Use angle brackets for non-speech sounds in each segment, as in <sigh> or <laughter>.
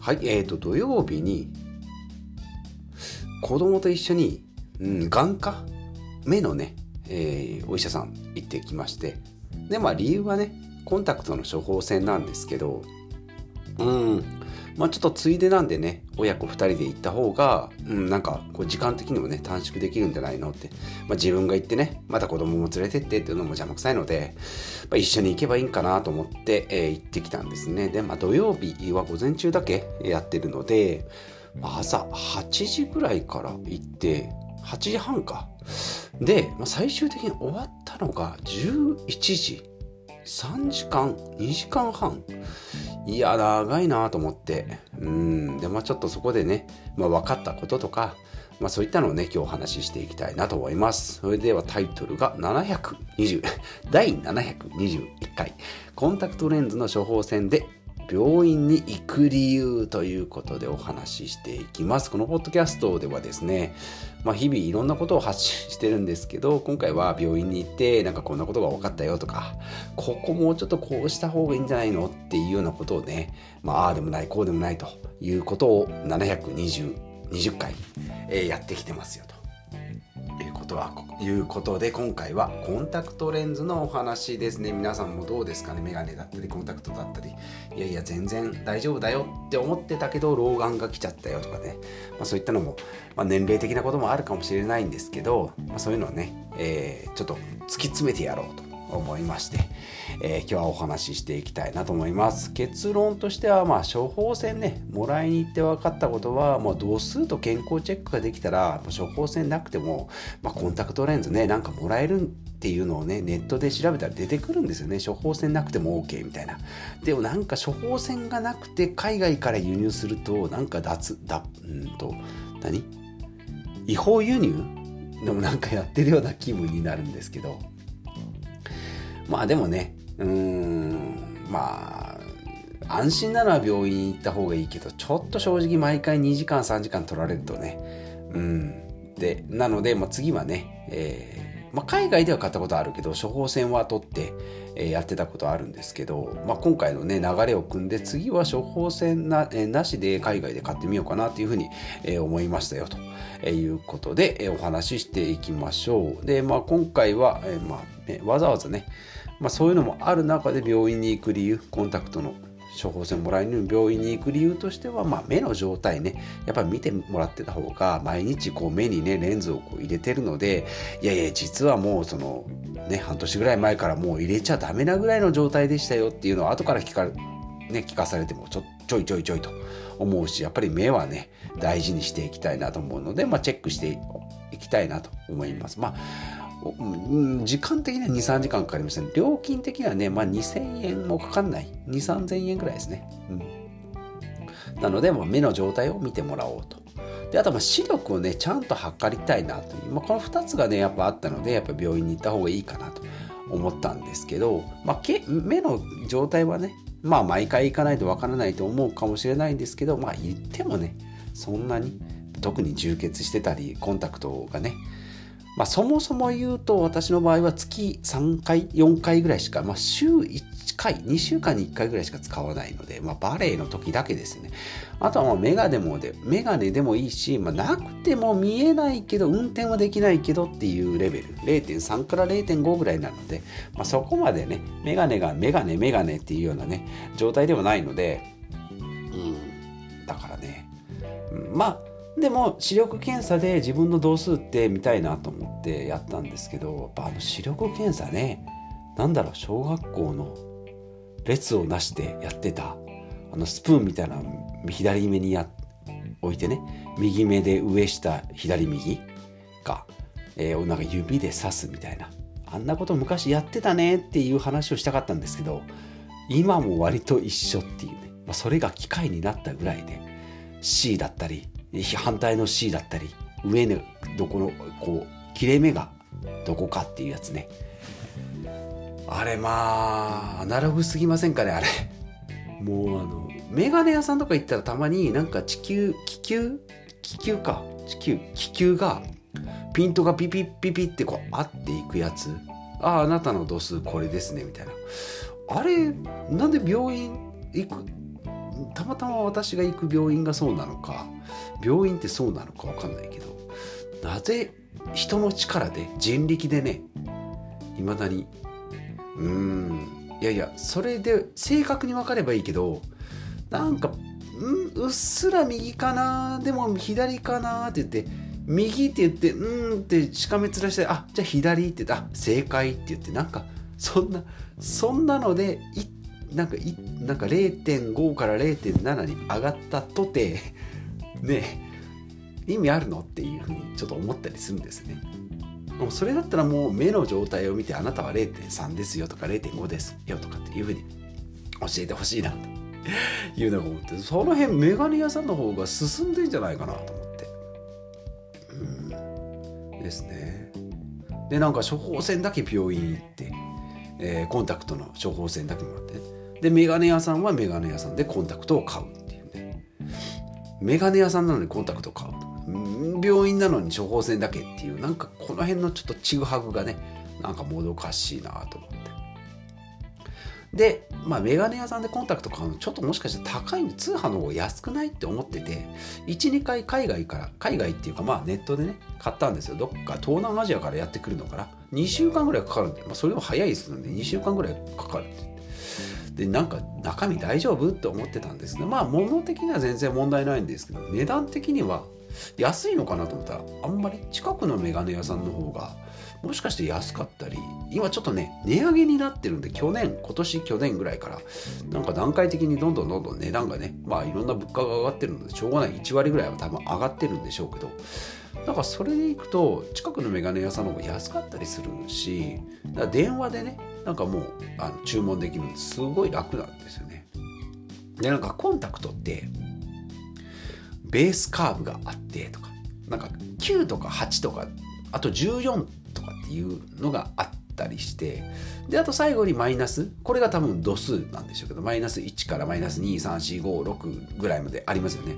はい、えーと、土曜日に、子供と一緒に、うん、眼科目のね、えー、お医者さん行ってきまして、で、まあ理由はね、コンタクトの処方箋なんですけど、うん、まあちょっとついでなんでね、親子2人で行った方が、うん、なんかこう時間的にもね、短縮できるんじゃないのって、まあ自分が行ってね、また子供も連れてってっていうのも邪魔くさいので、まあ、一緒に行けばいいんかなと思って、えー、行ってきたんですね。で、まあ土曜日は午前中だけやってるので、朝8時ぐらいから行って、8時半か。で、まあ、最終的に終わったのが11時。3時間 ?2 時間半いや、長いなと思って。うん。で、まあちょっとそこでね、まあ分かったこととか、まあそういったのをね、今日お話ししていきたいなと思います。それではタイトルが720、<laughs> 第721回、コンタクトレンズの処方箋で病院に行く理由ということでお話ししていきます。このポッドキャストではですね、まあ、日々いろんなことを発信してるんですけど、今回は病院に行って、なんかこんなことが分かったよとか、ここもうちょっとこうした方がいいんじゃないのっていうようなことをね、まあ、あでもない、こうでもないということを720、20回、え、やってきてますよと。とはいうことで今回はコンタクトレンズのお話ですね皆さんもどうですかね？メガネだったりコンタクトだったりいやいや全然大丈夫だよって思ってたけど老眼が来ちゃったよとかね、まあ、そういったのも、まあ、年齢的なこともあるかもしれないんですけど、まあ、そういうのをね、えー、ちょっと突き詰めてやろうと思いまして、えー、今日はお話ししていきたいなと思います。結論としてはまあ処方箋ねもらいに行って分かったことはもう度数と健康チェックができたら処方箋なくても、まあ、コンタクトレンズねなんかもらえるっていうのをねネットで調べたら出てくるんですよね。処方箋なくても OK みたいな。でもなんか処方箋がなくて海外から輸入するとなんか脱だうんと何？違法輸入？でもなんかやってるような気分になるんですけど。まあでもね、うーん、まあ、安心なのは病院行った方がいいけど、ちょっと正直毎回2時間3時間取られるとね、うん。で、なので、まあ、次はね、えー、まあ、海外では買ったことあるけど、処方箋は取って、えー、やってたことあるんですけど、まあ、今回のね、流れを組んで、次は処方箋な,、えー、なしで海外で買ってみようかなというふうに、えー、思いましたよと。えいうことで、えお話ししていきましょう。で、まあ、今回は、えまあね、わざわざね、まあ、そういうのもある中で病院に行く理由コンタクトの処方箋もらいに病院に行く理由としては、まあ、目の状態ねやっぱり見てもらってた方が毎日こう目にねレンズをこう入れてるのでいやいや実はもうそのね半年ぐらい前からもう入れちゃダメなぐらいの状態でしたよっていうのを後から聞か,、ね、聞かされてもちょちょいちょいちょいと思うしやっぱり目はね大事にしていきたいなと思うので、まあ、チェックしていきたいなと思います。まあ時間的には2、3時間かかりましたね。料金的にはね、まあ2000円もかかんない。2、3000円ぐらいですね。うん、なので、まあ、目の状態を見てもらおうと。で、あと、まあ視力をね、ちゃんと測りたいなという。まあ、この2つがね、やっぱあったので、やっぱ病院に行った方がいいかなと思ったんですけど、まあ、目の状態はね、まあ毎回行かないとわからないと思うかもしれないんですけど、まあ言ってもね、そんなに特に充血してたり、コンタクトがね、まあ、そもそも言うと私の場合は月3回4回ぐらいしか、まあ、週1回2週間に1回ぐらいしか使わないので、まあ、バレエの時だけですね。あとはまあメガネもでメガネでもいいし、まあ、なくても見えないけど運転はできないけどっていうレベル。0.3から0.5ぐらいなので、まあ、そこまでねメガネがメガネメガネっていうようなね状態ではないのでうんだからねまあでも視力検査で自分の度数って見たいなと思ってやったんですけどやっぱあの視力検査ねなんだろう小学校の列をなしてやってたあのスプーンみたいな左目にや置いてね右目で上下左右が、えー、なんか指で刺すみたいなあんなこと昔やってたねっていう話をしたかったんですけど今も割と一緒っていうね、まあ、それが機械になったぐらいで C だったり反対の C だったり上のどこのこう切れ目がどこかっていうやつね。あれまあアナログすぎませんかねあれ。もうあのメガネ屋さんとか行ったらたまになんか地球気球？気球か。地球気球がピントがピピッピピってこう合っていくやつ。あああなたの度数これですねみたいな。あれなんで病院行くたまたま私が行く病院がそうなのか病院ってそうなのか分かんないけどなぜ人の力で人力でねいまだにうんいやいやそれで正確に分かればいいけどなんかんうっすら右かなでも左かなって言って右って言ってうんってしかめ面してあじゃあ左って言ってあ正解って言ってなんかそんなそんなのでいなんかいなんか0.5から0.7に上がったとて <laughs> ね意味あるのっていうふうにちょっと思ったりするんですね。もうそれだったらもう目の状態を見てあなたは0.3ですよとか0.5ですよとかっていうふうに教えてほしいなと。<laughs> いうのが思ってその辺メガネ屋さんの方が進んでんじゃないかなと思って。うん。ですね。でなんか処方箋だけ病院行って、えー、コンタクトの処方箋だけもらって。ねでメガネ屋さんはメガネ屋さんでコンタクトを買うっていうね。メガネ屋さんなのにコンタクトを買う。病院なのに処方箋だけっていうなんかこの辺のちょっとちぐはぐがねなんかもどかしいなと思って。でまあメガネ屋さんでコンタクト買うのちょっともしかして高いんで通販の方が安くないって思ってて12回海外から海外っていうかまあネットでね買ったんですよ。どっか東南アジアからやってくるのかな。2週間ぐらいかかるんで、まあ、それでも早いですので2週間ぐらいかかる。ってでなんか中身大丈夫？って思ってたんですね。まあ物的には全然問題ないんですけど値段的には安いのかなと思ったらあんまり近くのメガネ屋さんの方がもしかして安かったり今ちょっとね値上げになってるんで去年今年去年ぐらいからなんか段階的にどんどんどんどん値段がねまあいろんな物価が上がってるのでしょうがない。1割ぐらいは多分上がってるんでしょうけどだからそれでいくと近くのメガネ屋さんの方が安かったりするし電話でねなんかもうあの注文できるんですごい楽なんですよね。でなんかコンタクトってベースカーブがあってとかなんか9とか8とかあと14とかっていうのがあったりしてであと最後にマイナスこれが多分度数なんでしょうけどマイナス1からマイナス23456ぐらいまでありますよね。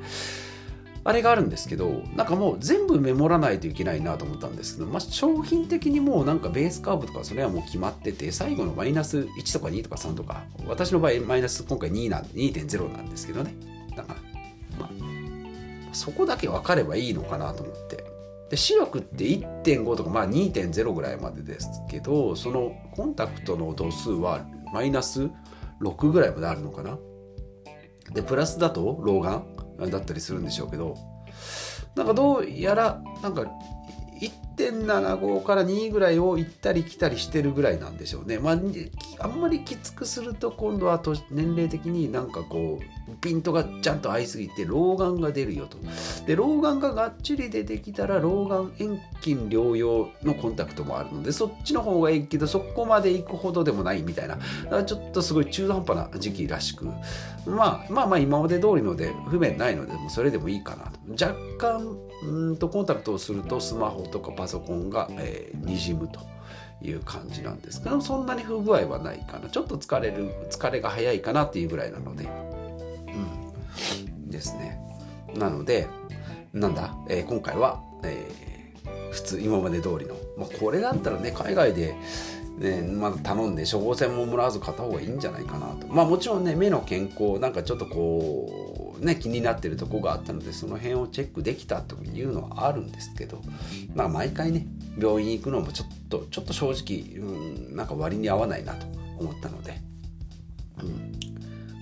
あれがあるんですけどなんかもう全部メモらないといけないなと思ったんですけど、まあ、商品的にもうなんかベースカーブとかそれはもう決まってて最後のマイナス1とか2とか3とか私の場合マイナス今回2な2.0なんですけどね。だからまあそこだけ分かればいいのかなと思って。で視力って1.5とかまあ2.0ぐらいまでですけどそのコンタクトの度数はマイナス6ぐらいまであるのかな。でプラスだと老眼だったりするんでしょうけどなんかどうやらなんか1.75から2ぐらいを行ったり来たりしてるぐらいなんでしょうね。まあ、あんまりきつくすると今度は年齢的になんかこうピントがちゃんと合いすぎて老眼が出るよと。で老眼ががっちり出てきたら老眼遠近療養のコンタクトもあるのでそっちの方がいいけどそこまで行くほどでもないみたいなだからちょっとすごい中途半端な時期らしく、まあ、まあまあ今まで通りので不便ないのでそれでもいいかなと。若干うんとコンタクトをするとスマホとかパソコンが、えー、にじむという感じなんですけどそんなに不具合はないかな。ちょっと疲れる疲れが早いかなっていうぐらいなので。うん。ですね。なのでなんだ、えー、今回は、えー、普通今まで通りの、まあ、これだったらね海外でね、まだ頼んで処方箋ももらわず買った方がいいんじゃないかなと。まあもちろんね目の健康なんかちょっとこうね気になってるとこがあったのでその辺をチェックできたというのはあるんですけどまあ毎回ね病院行くのもちょっとちょっと正直、うん、なんか割に合わないなと思ったので、うん、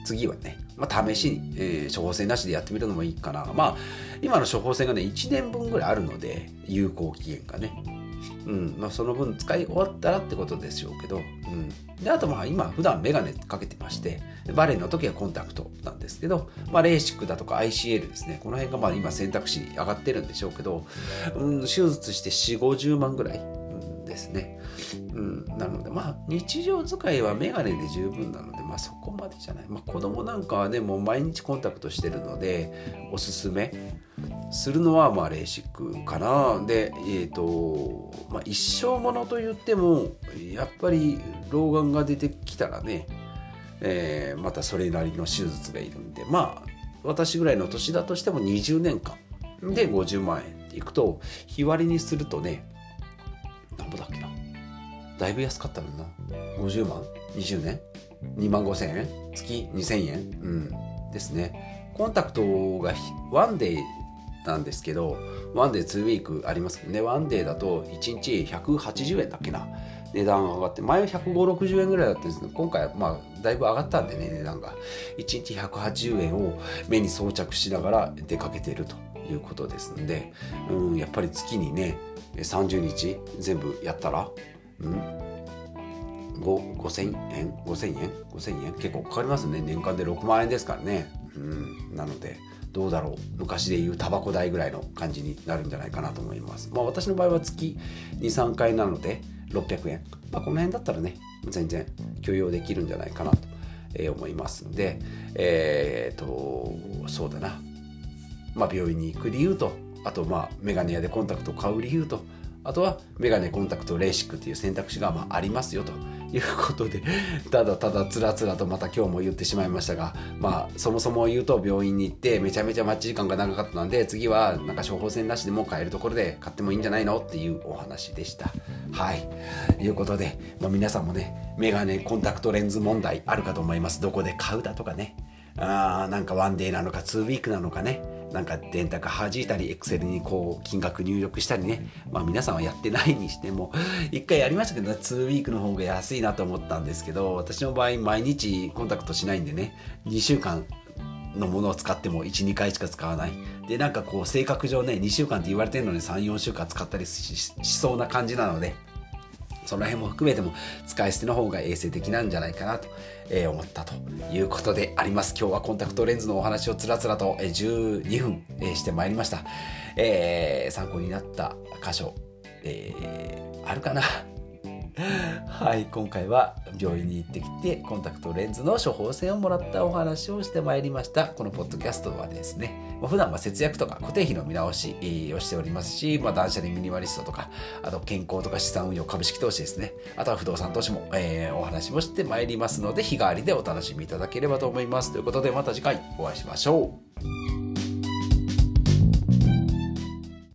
次はね、まあ、試しに、えー、処方箋なしでやってみるのもいいかな。まあ今の処方箋がね1年分ぐらいあるので有効期限がね。うんまあ、その分使い終わったらってことでしょうけど、うん、であとまあ今普段メガネかけてましてバレエの時はコンタクトなんですけど、まあ、レーシックだとか ICL ですね。この辺がまあ今選択肢上がってるんでしょうけど、うん、手術して4 5 0万ぐらい、ですね、うん、なのでまあ日常使いはメガネで十分なので、まあ、そこまでじゃない、まあ、子供なんかはねもう毎日コンタクトしてるのでおすすめ。するのはまあレーシックかな。でえっ、ー、と、まあ、一生ものと言ってもやっぱり老眼が出てきたらね、えー、またそれなりの手術がいるんでまあ私ぐらいの年だとしても20年間で50万円っていくと日割りにするとね何ぼだっけな。だいぶ安かったのな。50万？20年？2万5千円？月2000円？うん。ですね。コンタクトが one day なんですけど one day 2 week あります。けどね one day だと1日180円だっけな。値段が上がって前は15060円ぐらいだったんですけど今回はまあだいぶ上がったんでね値段が。1日180円を目に装着しながら出かけているということですんでうんやっぱり月にね30日全部やったらうん5000円5000円5000円？結構かかりますね。年間で6万円ですからね。うんなのでどうだろう。昔でいうタバコ代ぐらいの感じになるんじゃないかなと思います。まあ私の場合は月23回なので600円、まあ、この辺だったらね全然許容できるんじゃないかなと思いますんでえっ、とそうだな。まあ病院に行く理由とあとまあメガネ屋でコンタクトを買う理由とあとはメガネコンタクトレーシックっていう選択肢がまあありますよと。<laughs> いうことでただただつらつらとまた今日も言ってしまいましたがまあそもそも言うと病院に行ってめちゃめちゃ待ち時間が長かったので次はなんか処方箋なしでも買えるところで買ってもいいんじゃないのっていうお話でした。はい。いうことで、まあ、皆さんもねメガネコンタクトレンズ問題あるかと思います。どこで買うだとかね。あーなんかワンデーなのかツーウィークなのかね。なんか電卓弾いたり、エクセルにこう金額入力したりね。まあ皆さんはやってないにしても、<laughs> 一回やりましたけど、2ウィークの方が安いなと思ったんですけど、私の場合毎日コンタクトしないんでね、2週間のものを使っても1、2回しか使わない。で、なんかこう性格上ね、2週間って言われてるのに3、4週間使ったりしそうな感じなので、その辺も含めても使い捨ての方が衛生的なんじゃないかなと思ったということであります。今日はコンタクトレンズのお話をつらつらと12分してまいりました。えー、参考になった箇所、えー、あるかな？はい、今回は病院に行ってきてコンタクトレンズの処方箋をもらったお話をしてまいりました。このポッドキャストはですね、まあ、普段は節約とか固定費の見直しをしておりますし、まあ、断捨離ミニマリストとか、あと健康とか資産運用、株式投資ですね、あとは不動産投資も、えー、お話もしてまいりますので、日替わりでお楽しみいただければと思います。ということで、また次回お会いしましょう。